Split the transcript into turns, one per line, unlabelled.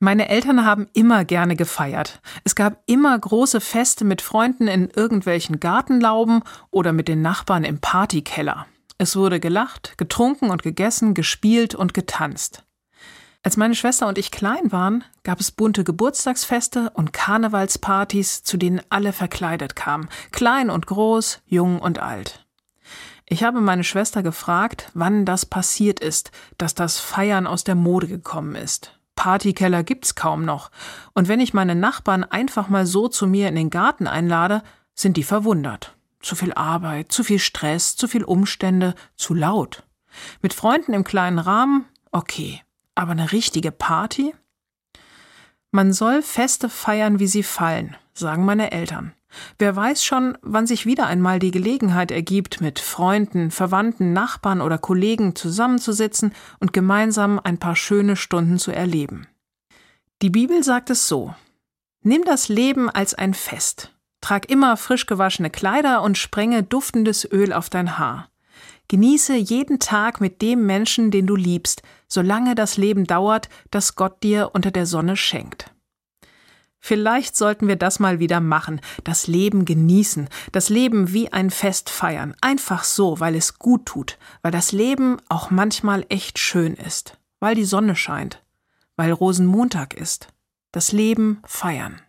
Meine Eltern haben immer gerne gefeiert. Es gab immer große Feste mit Freunden in irgendwelchen Gartenlauben oder mit den Nachbarn im Partykeller. Es wurde gelacht, getrunken und gegessen, gespielt und getanzt. Als meine Schwester und ich klein waren, gab es bunte Geburtstagsfeste und Karnevalspartys, zu denen alle verkleidet kamen, klein und groß, jung und alt. Ich habe meine Schwester gefragt, wann das passiert ist, dass das Feiern aus der Mode gekommen ist. Partykeller gibt's kaum noch. Und wenn ich meine Nachbarn einfach mal so zu mir in den Garten einlade, sind die verwundert. Zu viel Arbeit, zu viel Stress, zu viel Umstände, zu laut. Mit Freunden im kleinen Rahmen, okay. Aber eine richtige Party? Man soll Feste feiern, wie sie fallen, sagen meine Eltern. Wer weiß schon, wann sich wieder einmal die Gelegenheit ergibt, mit Freunden, Verwandten, Nachbarn oder Kollegen zusammenzusitzen und gemeinsam ein paar schöne Stunden zu erleben. Die Bibel sagt es so Nimm das Leben als ein Fest. Trag immer frisch gewaschene Kleider und sprenge duftendes Öl auf dein Haar. Genieße jeden Tag mit dem Menschen, den du liebst, solange das Leben dauert, das Gott dir unter der Sonne schenkt. Vielleicht sollten wir das mal wieder machen, das Leben genießen, das Leben wie ein Fest feiern, einfach so, weil es gut tut, weil das Leben auch manchmal echt schön ist, weil die Sonne scheint, weil Rosenmontag ist. Das Leben feiern.